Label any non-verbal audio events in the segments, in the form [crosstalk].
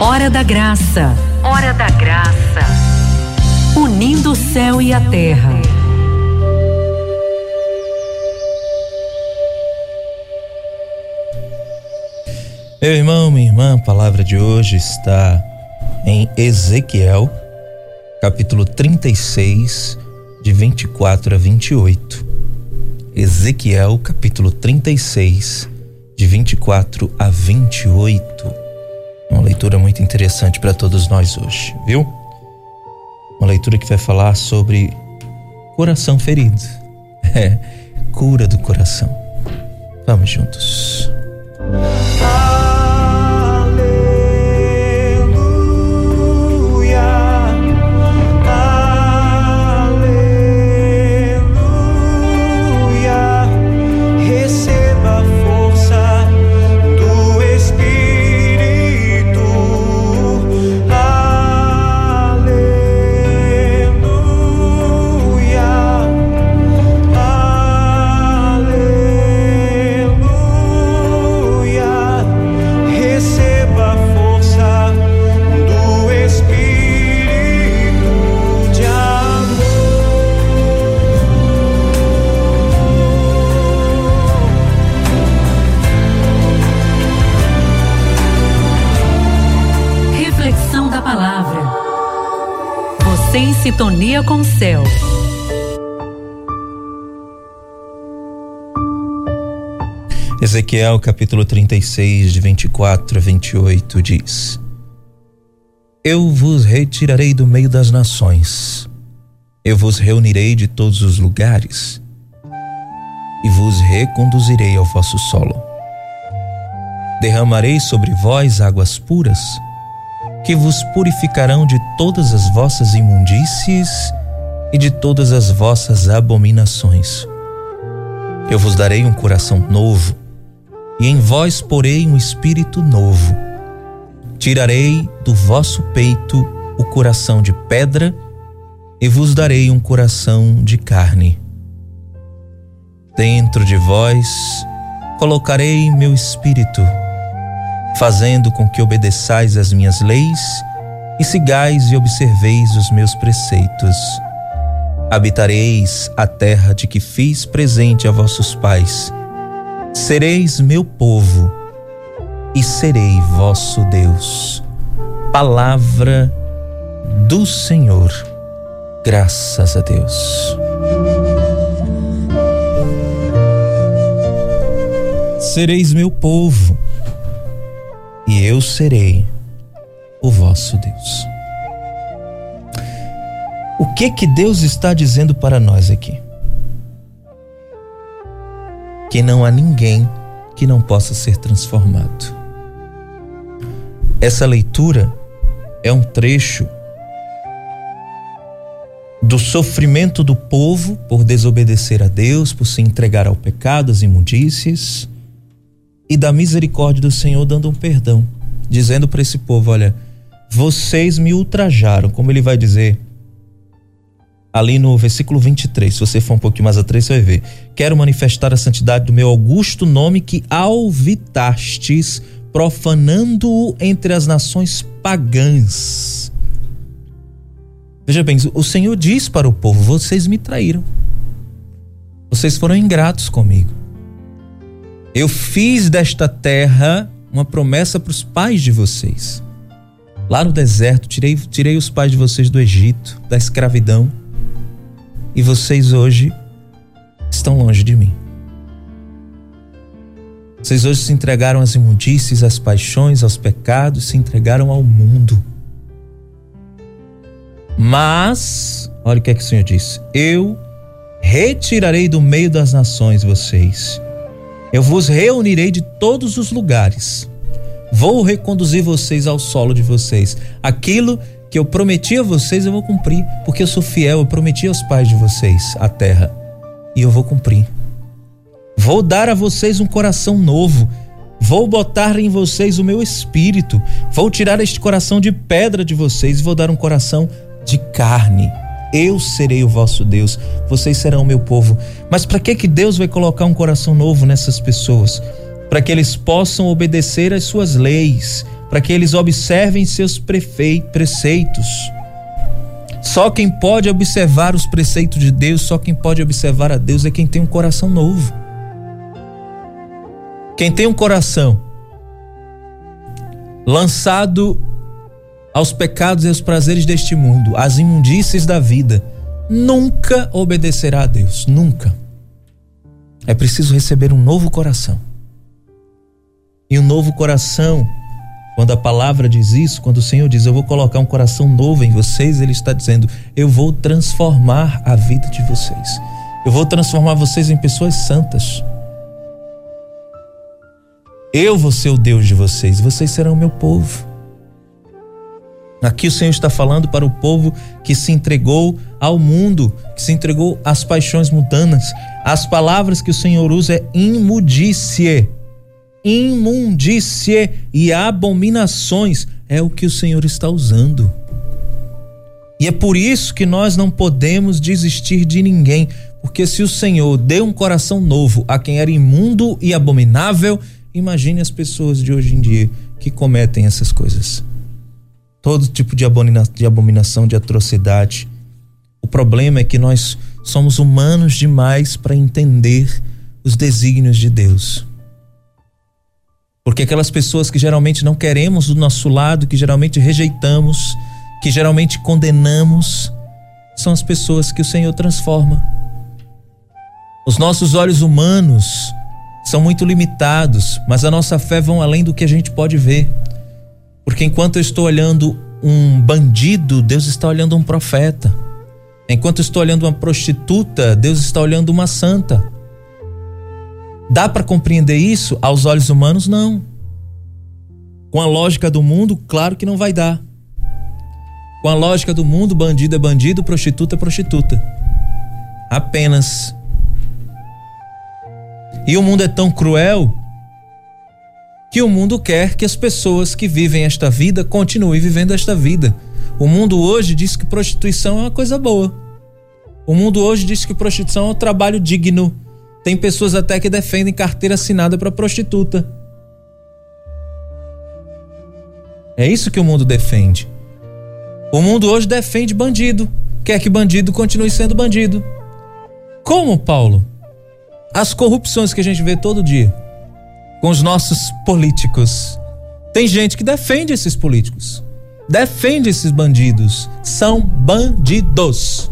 Hora da Graça. Hora da Graça. Unindo o céu e a terra. Meu irmão, minha irmã, a palavra de hoje está em Ezequiel, capítulo 36, de 24 a 28. Ezequiel, capítulo 36, de 24 a 28 uma leitura muito interessante para todos nós hoje, viu? Uma leitura que vai falar sobre coração ferido. [laughs] É, cura do coração. Vamos juntos. Sintonia Ezequiel capítulo 36, de 24 a 28 diz: Eu vos retirarei do meio das nações, eu vos reunirei de todos os lugares e vos reconduzirei ao vosso solo. Derramarei sobre vós águas puras que vos purificarão de todas as vossas imundícies e de todas as vossas abominações. Eu vos darei um coração novo, e em vós porei um espírito novo. Tirarei do vosso peito o coração de pedra, e vos darei um coração de carne. Dentro de vós colocarei meu espírito fazendo com que obedeçais as minhas leis e sigais e observeis os meus preceitos. Habitareis a terra de que fiz presente a vossos pais. Sereis meu povo e serei vosso Deus. Palavra do Senhor. Graças a Deus. Sereis meu povo e eu serei o vosso Deus. O que que Deus está dizendo para nós aqui? Que não há ninguém que não possa ser transformado. Essa leitura é um trecho do sofrimento do povo por desobedecer a Deus, por se entregar ao pecado, às imundícies e da misericórdia do Senhor dando um perdão, dizendo para esse povo: olha, vocês me ultrajaram, como ele vai dizer ali no versículo 23. Se você for um pouquinho mais atrás, você vai ver. Quero manifestar a santidade do meu augusto nome que alvitastes, profanando-o entre as nações pagãs. Veja bem, o Senhor diz para o povo: vocês me traíram. Vocês foram ingratos comigo. Eu fiz desta terra uma promessa para os pais de vocês. Lá no deserto, tirei, tirei os pais de vocês do Egito, da escravidão, e vocês hoje estão longe de mim. Vocês hoje se entregaram às imundícies, às paixões, aos pecados, se entregaram ao mundo. Mas, olha o que é que o Senhor disse: Eu retirarei do meio das nações vocês eu vos reunirei de todos os lugares. Vou reconduzir vocês ao solo de vocês. Aquilo que eu prometi a vocês, eu vou cumprir, porque eu sou fiel. Eu prometi aos pais de vocês a terra e eu vou cumprir. Vou dar a vocês um coração novo. Vou botar em vocês o meu espírito. Vou tirar este coração de pedra de vocês e vou dar um coração de carne eu serei o vosso Deus, vocês serão o meu povo. Mas para que que Deus vai colocar um coração novo nessas pessoas? Para que eles possam obedecer às suas leis, para que eles observem seus preceitos. Só quem pode observar os preceitos de Deus, só quem pode observar a Deus é quem tem um coração novo. Quem tem um coração lançado aos pecados e aos prazeres deste mundo, às imundícies da vida, nunca obedecerá a Deus, nunca. É preciso receber um novo coração. E um novo coração, quando a palavra diz isso, quando o Senhor diz, Eu vou colocar um coração novo em vocês, Ele está dizendo, Eu vou transformar a vida de vocês. Eu vou transformar vocês em pessoas santas. Eu vou ser o Deus de vocês, vocês serão meu povo. Aqui o Senhor está falando para o povo que se entregou ao mundo, que se entregou às paixões mundanas. As palavras que o Senhor usa é imundície. Imundície e abominações é o que o Senhor está usando. E é por isso que nós não podemos desistir de ninguém, porque se o Senhor deu um coração novo a quem era imundo e abominável, imagine as pessoas de hoje em dia que cometem essas coisas todo tipo de, de abominação, de atrocidade. O problema é que nós somos humanos demais para entender os desígnios de Deus. Porque aquelas pessoas que geralmente não queremos do nosso lado, que geralmente rejeitamos, que geralmente condenamos, são as pessoas que o Senhor transforma. Os nossos olhos humanos são muito limitados, mas a nossa fé vão além do que a gente pode ver. Porque enquanto eu estou olhando um bandido, Deus está olhando um profeta. Enquanto eu estou olhando uma prostituta, Deus está olhando uma santa. Dá para compreender isso aos olhos humanos? Não. Com a lógica do mundo, claro que não vai dar. Com a lógica do mundo, bandido é bandido, prostituta é prostituta. Apenas. E o mundo é tão cruel que o mundo quer que as pessoas que vivem esta vida continuem vivendo esta vida. O mundo hoje diz que prostituição é uma coisa boa. O mundo hoje diz que prostituição é um trabalho digno. Tem pessoas até que defendem carteira assinada para prostituta. É isso que o mundo defende. O mundo hoje defende bandido, quer que bandido continue sendo bandido. Como, Paulo? As corrupções que a gente vê todo dia com os nossos políticos. Tem gente que defende esses políticos, defende esses bandidos. São bandidos.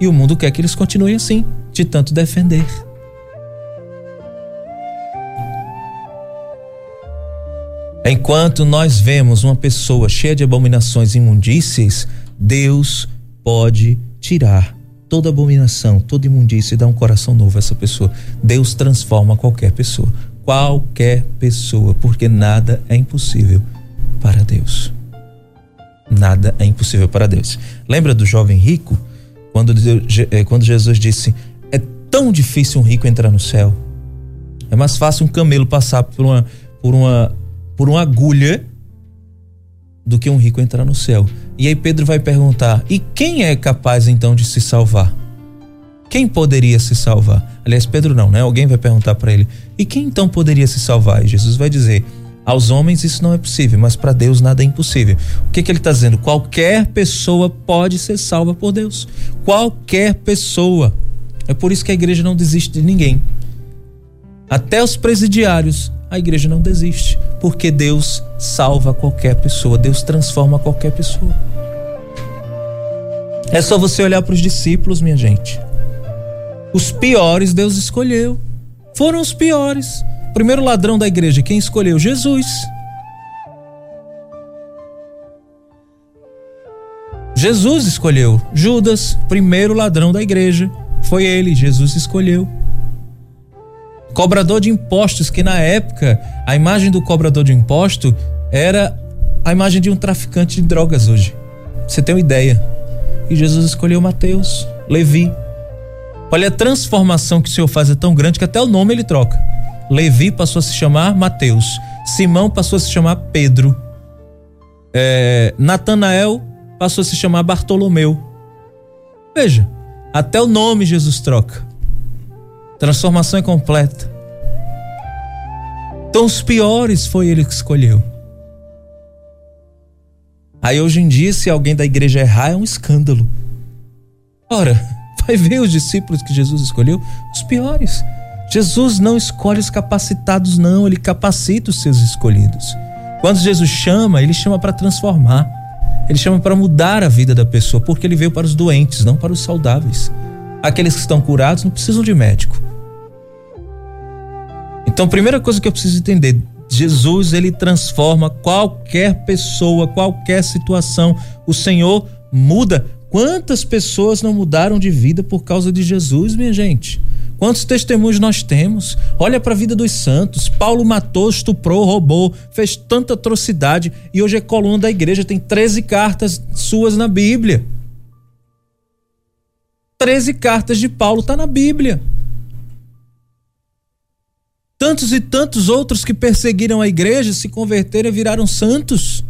E o mundo quer que eles continuem assim, de tanto defender. Enquanto nós vemos uma pessoa cheia de abominações imundícias, Deus pode tirar toda abominação, toda imundícia e dar um coração novo a essa pessoa. Deus transforma qualquer pessoa qualquer pessoa, porque nada é impossível para Deus. Nada é impossível para Deus. Lembra do jovem rico? Quando, eh, quando Jesus disse: É tão difícil um rico entrar no céu. É mais fácil um camelo passar por uma, por uma, por uma agulha do que um rico entrar no céu. E aí Pedro vai perguntar: E quem é capaz então de se salvar? Quem poderia se salvar? Aliás, Pedro não, né? Alguém vai perguntar para ele: e quem então poderia se salvar? E Jesus vai dizer: aos homens isso não é possível, mas para Deus nada é impossível. O que, que ele está dizendo? Qualquer pessoa pode ser salva por Deus. Qualquer pessoa. É por isso que a igreja não desiste de ninguém. Até os presidiários, a igreja não desiste, porque Deus salva qualquer pessoa, Deus transforma qualquer pessoa. É só você olhar para os discípulos, minha gente. Os piores Deus escolheu. Foram os piores. Primeiro ladrão da igreja, quem escolheu? Jesus. Jesus escolheu. Judas, primeiro ladrão da igreja. Foi ele, Jesus escolheu. Cobrador de impostos, que na época a imagem do cobrador de imposto era a imagem de um traficante de drogas hoje. Você tem uma ideia. E Jesus escolheu Mateus, Levi, Olha, a transformação que o Senhor faz é tão grande que até o nome ele troca. Levi passou a se chamar Mateus. Simão passou a se chamar Pedro. É, Natanael passou a se chamar Bartolomeu. Veja, até o nome Jesus troca. Transformação é completa. Então os piores foi ele que escolheu. Aí hoje em dia, se alguém da igreja errar, é um escândalo. Ora, [laughs] vai ver os discípulos que Jesus escolheu, os piores. Jesus não escolhe os capacitados, não, ele capacita os seus escolhidos. Quando Jesus chama, ele chama para transformar. Ele chama para mudar a vida da pessoa, porque ele veio para os doentes, não para os saudáveis. Aqueles que estão curados não precisam de médico. Então, primeira coisa que eu preciso entender, Jesus ele transforma qualquer pessoa, qualquer situação. O Senhor muda. Quantas pessoas não mudaram de vida por causa de Jesus, minha gente? Quantos testemunhos nós temos? Olha para a vida dos santos. Paulo matou, estuprou, roubou, fez tanta atrocidade e hoje é coluna da igreja. Tem 13 cartas suas na Bíblia. 13 cartas de Paulo está na Bíblia. Tantos e tantos outros que perseguiram a igreja se converteram e viraram santos.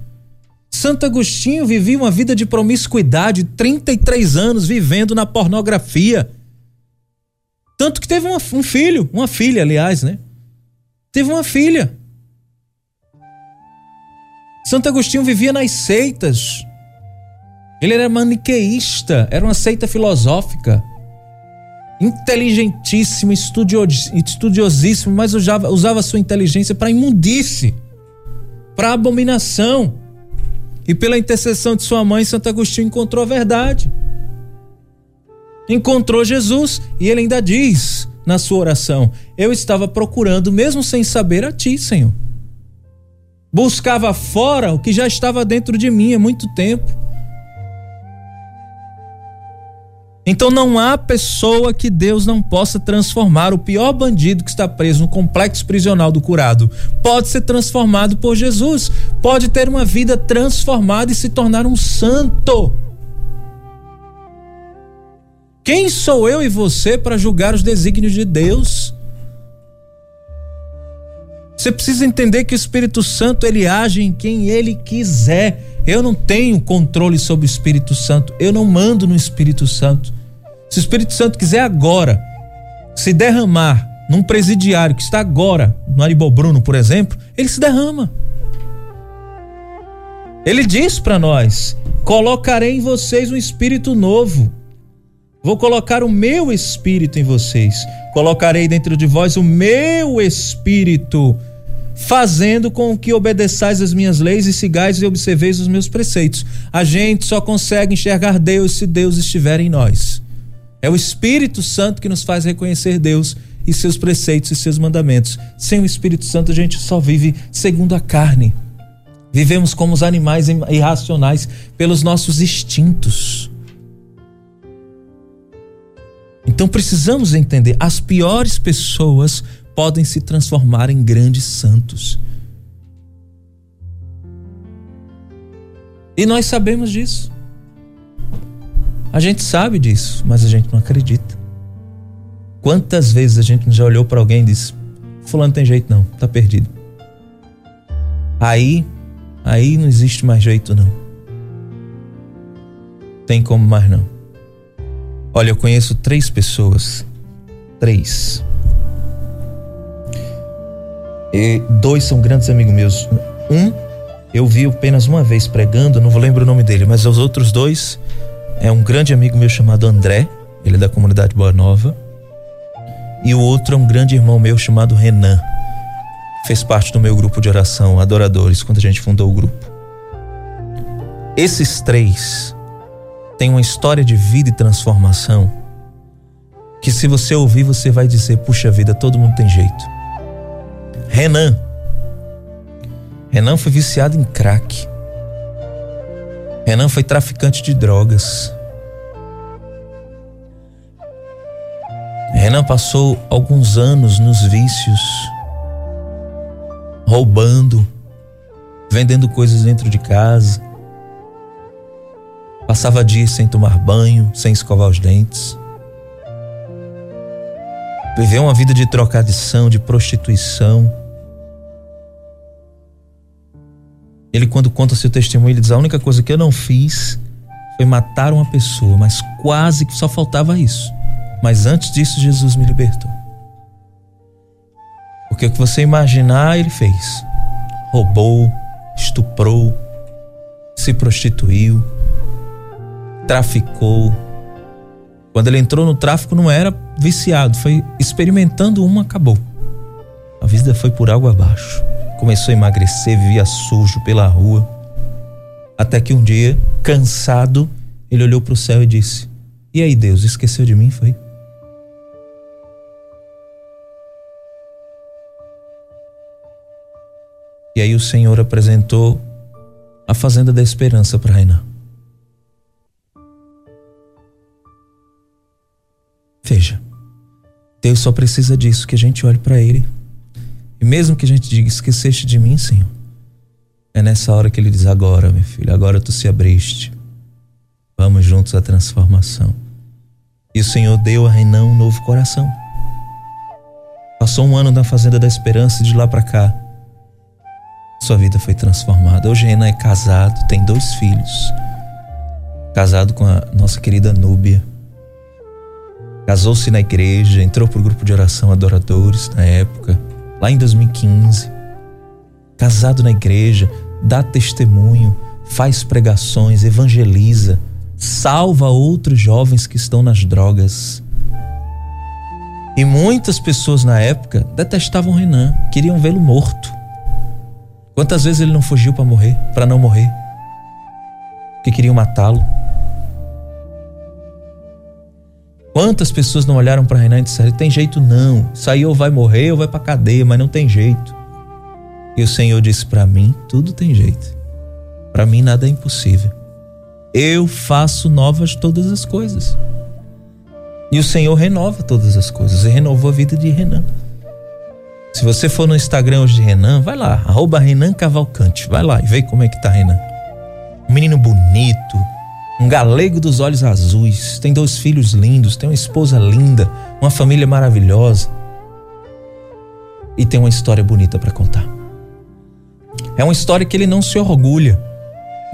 Santo Agostinho vivia uma vida de promiscuidade, 33 anos vivendo na pornografia tanto que teve uma, um filho, uma filha, aliás, né? Teve uma filha. Santo Agostinho vivia nas seitas. Ele era maniqueísta, era uma seita filosófica. Inteligentíssimo, estudiosíssimo, mas usava, usava sua inteligência para imundície, para abominação. E pela intercessão de sua mãe, Santo Agostinho encontrou a verdade encontrou Jesus e ele ainda diz na sua oração: Eu estava procurando, mesmo sem saber, a ti, Senhor. Buscava fora o que já estava dentro de mim há muito tempo. Então não há pessoa que Deus não possa transformar. O pior bandido que está preso no complexo prisional do curado pode ser transformado por Jesus, pode ter uma vida transformada e se tornar um santo. Quem sou eu e você para julgar os desígnios de Deus? Você precisa entender que o Espírito Santo ele age em quem ele quiser. Eu não tenho controle sobre o Espírito Santo. Eu não mando no Espírito Santo. Se o Espírito Santo quiser agora se derramar num presidiário que está agora no Aribó Bruno, por exemplo, ele se derrama. Ele diz para nós: colocarei em vocês um espírito novo. Vou colocar o meu espírito em vocês. Colocarei dentro de vós o meu espírito, fazendo com que obedeçais as minhas leis e sigais e observeis os meus preceitos. A gente só consegue enxergar Deus se Deus estiver em nós. É o Espírito Santo que nos faz reconhecer Deus e seus preceitos e seus mandamentos. Sem o Espírito Santo, a gente só vive segundo a carne. Vivemos como os animais irracionais pelos nossos instintos. Então precisamos entender: as piores pessoas podem se transformar em grandes santos. E nós sabemos disso. A gente sabe disso, mas a gente não acredita. Quantas vezes a gente já olhou para alguém e disse: Fulano tem jeito não, tá perdido. Aí, aí não existe mais jeito não. Tem como mais não. Olha, eu conheço três pessoas. Três. E dois são grandes amigos meus. Um, eu vi apenas uma vez pregando, não vou lembrar o nome dele, mas os outros dois é um grande amigo meu chamado André, ele é da comunidade Boa Nova. E o outro é um grande irmão meu chamado Renan. Fez parte do meu grupo de oração, Adoradores, quando a gente fundou o grupo. Esses três tem uma história de vida e transformação que se você ouvir você vai dizer: puxa vida, todo mundo tem jeito. Renan. Renan foi viciado em crack. Renan foi traficante de drogas. Renan passou alguns anos nos vícios, roubando, vendendo coisas dentro de casa. Passava dias sem tomar banho, sem escovar os dentes. Viveu uma vida de trocadição, de prostituição. Ele, quando conta seu testemunho, ele diz: A única coisa que eu não fiz foi matar uma pessoa, mas quase que só faltava isso. Mas antes disso, Jesus me libertou. Porque o que você imaginar, ele fez. Roubou, estuprou, se prostituiu, traficou. Quando ele entrou no tráfico, não era viciado, foi experimentando uma, acabou. A vida foi por água abaixo. Começou a emagrecer, vivia sujo pela rua. Até que um dia, cansado, ele olhou para o céu e disse: E aí, Deus, esqueceu de mim? Foi? E aí o Senhor apresentou a fazenda da esperança para Renan. Veja, Deus só precisa disso, que a gente olhe para Ele. E mesmo que a gente diga, esqueceste de mim, Senhor. É nessa hora que Ele diz, agora, meu filho, agora tu se abriste. Vamos juntos à transformação. E o Senhor deu a Renan um novo coração. Passou um ano na Fazenda da Esperança e de lá para cá sua vida foi transformada. Hoje Renan é casado, tem dois filhos. Casado com a nossa querida Núbia. Casou-se na igreja, entrou para o grupo de oração Adoradores na época, lá em 2015. Casado na igreja, dá testemunho, faz pregações, evangeliza, salva outros jovens que estão nas drogas. E muitas pessoas na época detestavam Renan, queriam vê-lo morto. Quantas vezes ele não fugiu para morrer, para não morrer? Que queriam matá-lo. Quantas pessoas não olharam para Renan e disseram: tem jeito não, saiu ou vai morrer ou vai para cadeia, mas não tem jeito. E o Senhor disse para mim: tudo tem jeito. Para mim nada é impossível. Eu faço novas todas as coisas. E o Senhor renova todas as coisas. E renovou a vida de Renan. Se você for no Instagram hoje de Renan, vai lá, arroba Renan Cavalcante. Vai lá e vê como é que tá Renan. Um menino bonito, um galego dos olhos azuis, tem dois filhos lindos, tem uma esposa linda, uma família maravilhosa. E tem uma história bonita para contar. É uma história que ele não se orgulha,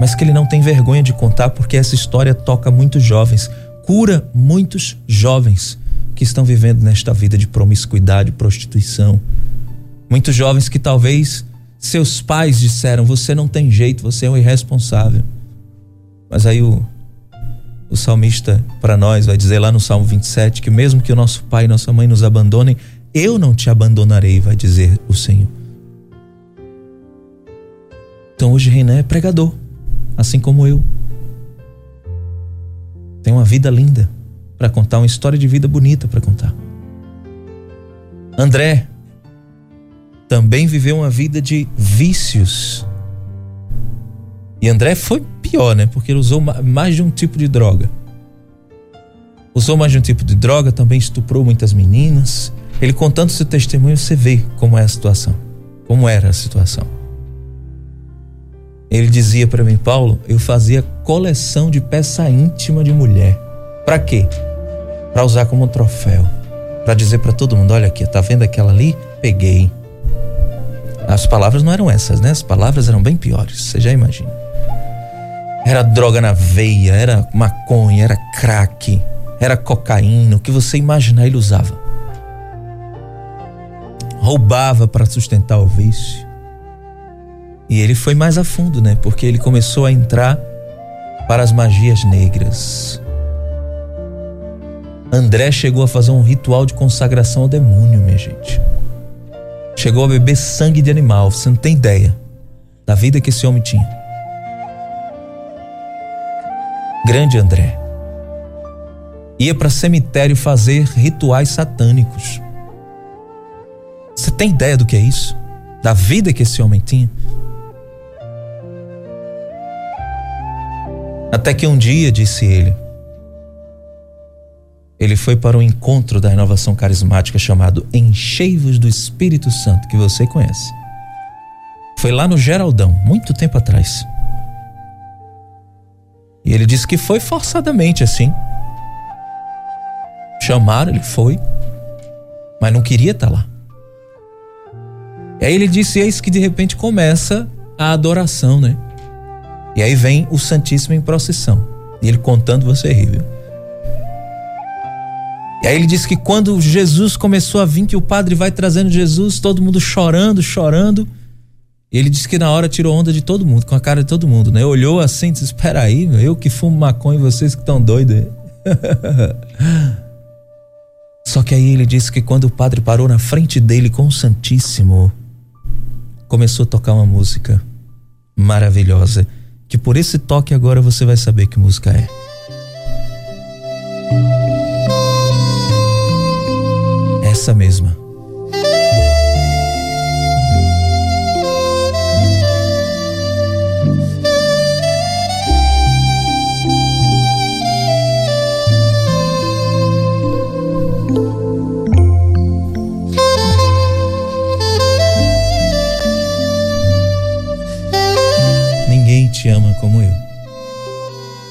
mas que ele não tem vergonha de contar porque essa história toca muitos jovens, cura muitos jovens que estão vivendo nesta vida de promiscuidade, prostituição. Muitos jovens que talvez seus pais disseram: você não tem jeito, você é um irresponsável. Mas aí o, o salmista para nós vai dizer lá no Salmo 27 que mesmo que o nosso pai e nossa mãe nos abandonem, eu não te abandonarei, vai dizer o Senhor. Então hoje Renan é pregador, assim como eu. Tem uma vida linda para contar, uma história de vida bonita para contar. André também viveu uma vida de vícios. E André foi pior, né? Porque ele usou mais de um tipo de droga. Usou mais de um tipo de droga, também estuprou muitas meninas. Ele contando seu testemunho, você vê como é a situação, como era a situação. Ele dizia para mim, Paulo, eu fazia coleção de peça íntima de mulher. Para quê? para usar como um troféu, para dizer para todo mundo: olha aqui, tá vendo aquela ali? Peguei. As palavras não eram essas, né? As palavras eram bem piores, você já imagina. Era droga na veia, era maconha, era crack, era cocaína, o que você imaginar ele usava. Roubava para sustentar o vício. E ele foi mais a fundo, né? Porque ele começou a entrar para as magias negras. André chegou a fazer um ritual de consagração ao demônio, minha gente. Chegou a beber sangue de animal, você não tem ideia da vida que esse homem tinha. Grande André. Ia para cemitério fazer rituais satânicos. Você tem ideia do que é isso? Da vida que esse homem tinha? Até que um dia, disse ele, ele foi para um encontro da renovação carismática chamado Encheivos do Espírito Santo, que você conhece. Foi lá no Geraldão, muito tempo atrás. E ele disse que foi forçadamente assim. Chamaram, ele foi, mas não queria estar lá. E aí ele disse: Eis que de repente começa a adoração, né? E aí vem o Santíssimo em procissão. E ele contando, você ri, viu? E aí ele diz que quando Jesus começou a vir, que o padre vai trazendo Jesus, todo mundo chorando, chorando. Ele disse que na hora tirou onda de todo mundo, com a cara de todo mundo, né? Olhou assim e disse: Espera aí, meu, eu que fumo maconha e vocês que estão doidos. [laughs] Só que aí ele disse que quando o padre parou na frente dele com o Santíssimo, começou a tocar uma música maravilhosa, que por esse toque agora você vai saber que música é. Essa mesma.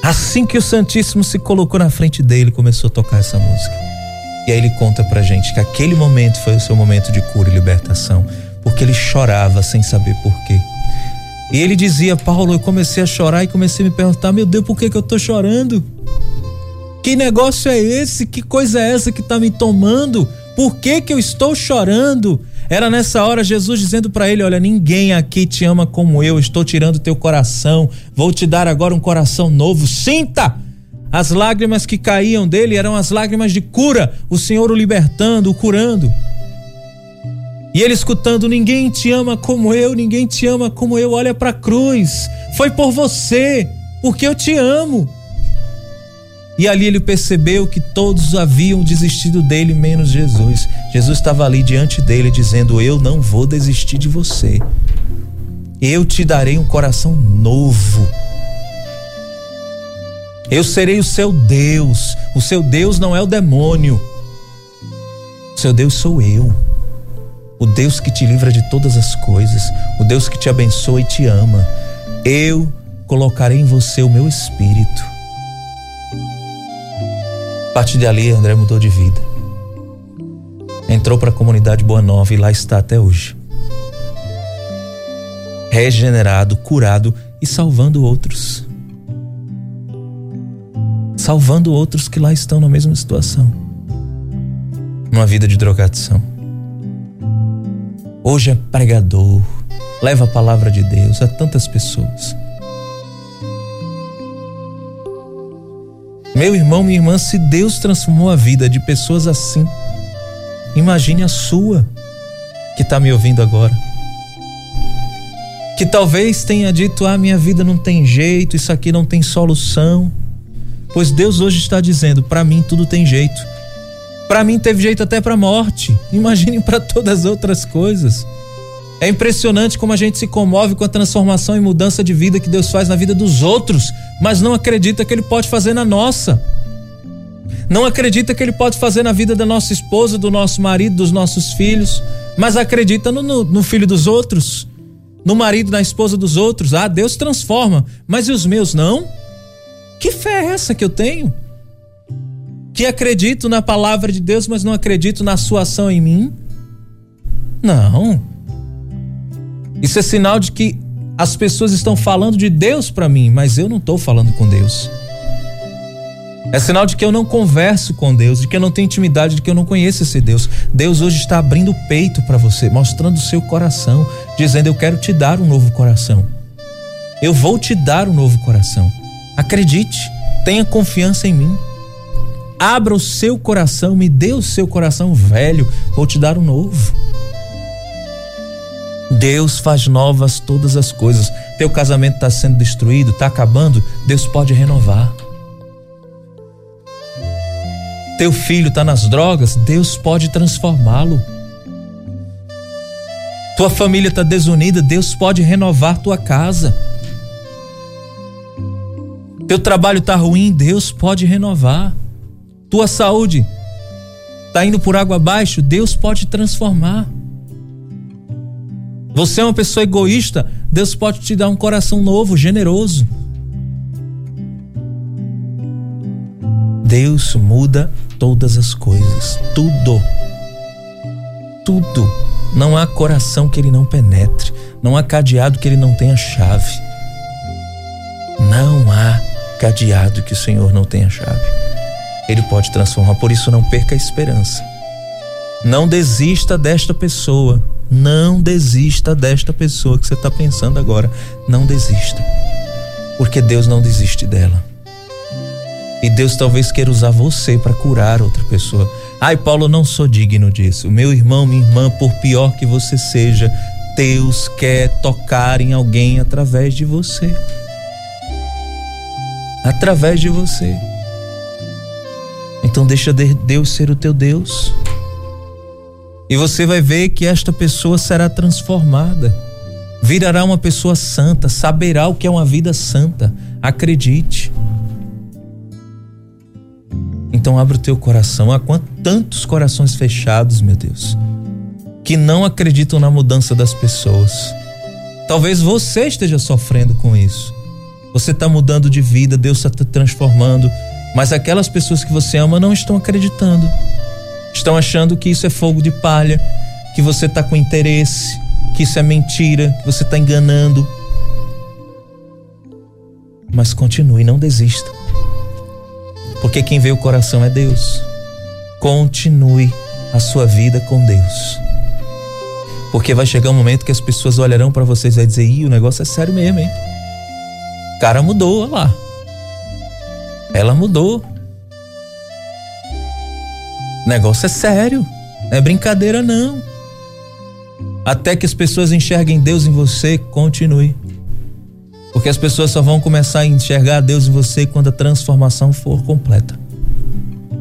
Assim que o Santíssimo se colocou na frente dele, começou a tocar essa música. E aí ele conta pra gente que aquele momento foi o seu momento de cura e libertação, porque ele chorava sem saber por quê. E ele dizia: Paulo, eu comecei a chorar e comecei a me perguntar: meu Deus, por que, que eu tô chorando? Que negócio é esse? Que coisa é essa que tá me tomando? Por que, que eu estou chorando? Era nessa hora Jesus dizendo para ele: Olha, ninguém aqui te ama como eu, estou tirando teu coração, vou te dar agora um coração novo. Sinta! As lágrimas que caíam dele eram as lágrimas de cura, o Senhor o libertando, o curando. E ele escutando: Ninguém te ama como eu, ninguém te ama como eu. Olha para a cruz, foi por você, porque eu te amo. E ali ele percebeu que todos haviam desistido dele, menos Jesus. Jesus estava ali diante dele, dizendo: Eu não vou desistir de você. Eu te darei um coração novo. Eu serei o seu Deus. O seu Deus não é o demônio. O seu Deus sou eu. O Deus que te livra de todas as coisas. O Deus que te abençoa e te ama. Eu colocarei em você o meu espírito partir de ali, André mudou de vida. Entrou para a comunidade Boa Nova e lá está até hoje. Regenerado, curado e salvando outros. Salvando outros que lá estão na mesma situação. Numa vida de drogadição. Hoje é pregador, leva a palavra de Deus a tantas pessoas. Meu irmão, minha irmã, se Deus transformou a vida de pessoas assim, imagine a sua que está me ouvindo agora. Que talvez tenha dito: Ah, minha vida não tem jeito, isso aqui não tem solução. Pois Deus hoje está dizendo: Para mim tudo tem jeito. Para mim teve jeito até para a morte. Imagine para todas as outras coisas. É impressionante como a gente se comove com a transformação e mudança de vida que Deus faz na vida dos outros, mas não acredita que Ele pode fazer na nossa. Não acredita que Ele pode fazer na vida da nossa esposa, do nosso marido, dos nossos filhos, mas acredita no, no, no filho dos outros, no marido, na esposa dos outros. Ah, Deus transforma, mas e os meus não? Que fé é essa que eu tenho? Que acredito na palavra de Deus, mas não acredito na sua ação em mim? Não. Isso é sinal de que as pessoas estão falando de Deus para mim, mas eu não estou falando com Deus. É sinal de que eu não converso com Deus, de que eu não tenho intimidade, de que eu não conheço esse Deus. Deus hoje está abrindo o peito para você, mostrando o seu coração, dizendo: Eu quero te dar um novo coração. Eu vou te dar um novo coração. Acredite, tenha confiança em mim. Abra o seu coração, me dê o seu coração velho, vou te dar um novo. Deus faz novas todas as coisas. Teu casamento está sendo destruído, está acabando, Deus pode renovar. Teu filho está nas drogas, Deus pode transformá-lo. Tua família está desunida, Deus pode renovar tua casa. Teu trabalho está ruim, Deus pode renovar. Tua saúde está indo por água abaixo, Deus pode transformar. Você é uma pessoa egoísta, Deus pode te dar um coração novo, generoso. Deus muda todas as coisas, tudo. Tudo. Não há coração que ele não penetre, não há cadeado que ele não tenha chave. Não há cadeado que o Senhor não tenha chave. Ele pode transformar, por isso não perca a esperança. Não desista desta pessoa Não desista desta pessoa que você está pensando agora. Não desista. Porque Deus não desiste dela. E Deus talvez queira usar você para curar outra pessoa. Ai, Paulo, não sou digno disso. Meu irmão, minha irmã, por pior que você seja, Deus quer tocar em alguém através de você. Através de você. Então deixa Deus ser o teu Deus. E você vai ver que esta pessoa será transformada. Virará uma pessoa santa, saberá o que é uma vida santa. Acredite. Então abra o teu coração. Há tantos corações fechados, meu Deus, que não acreditam na mudança das pessoas. Talvez você esteja sofrendo com isso. Você está mudando de vida, Deus está te transformando, mas aquelas pessoas que você ama não estão acreditando. Estão achando que isso é fogo de palha, que você está com interesse, que isso é mentira, que você está enganando. Mas continue, não desista. Porque quem vê o coração é Deus. Continue a sua vida com Deus. Porque vai chegar um momento que as pessoas olharão para vocês e vai dizer: Ih, o negócio é sério mesmo, hein? O cara mudou, olha lá. Ela mudou. Negócio é sério. Não é brincadeira, não. Até que as pessoas enxerguem Deus em você, continue. Porque as pessoas só vão começar a enxergar Deus em você quando a transformação for completa.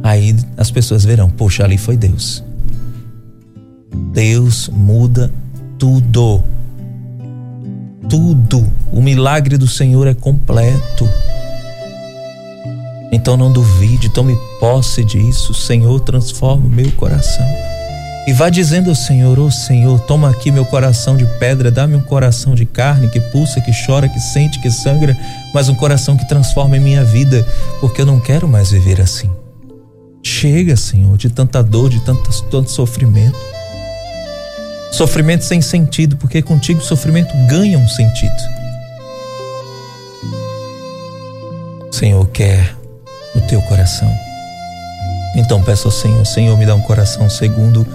Aí as pessoas verão, poxa, ali foi Deus. Deus muda tudo. Tudo. O milagre do Senhor é completo. Então não duvide, tome posse disso. Senhor, transforma o meu coração. E vá dizendo ao Senhor: Ô oh, Senhor, toma aqui meu coração de pedra, dá-me um coração de carne que pulsa, que chora, que sente, que sangra, mas um coração que transforma em minha vida, porque eu não quero mais viver assim. Chega, Senhor, de tanta dor, de tanto, tanto sofrimento. Sofrimento sem sentido, porque contigo o sofrimento ganha um sentido. O Senhor quer o teu coração. Então peça ao Senhor, Senhor, me dá um coração segundo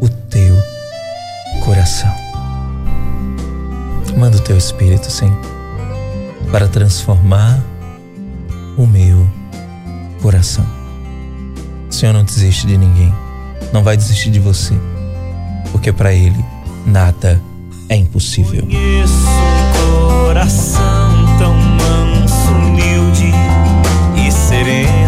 o teu coração. Manda o teu Espírito, Senhor, para transformar o meu coração. O Senhor não desiste de ninguém, não vai desistir de você, porque para Ele nada é impossível. Conheço um coração waiting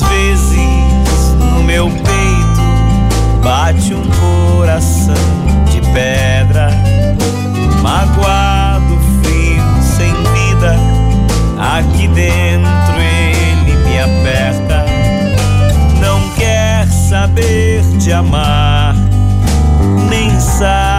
Às vezes no meu peito bate um coração de pedra, magoado, frio, sem vida. Aqui dentro ele me aperta. Não quer saber de amar, nem sabe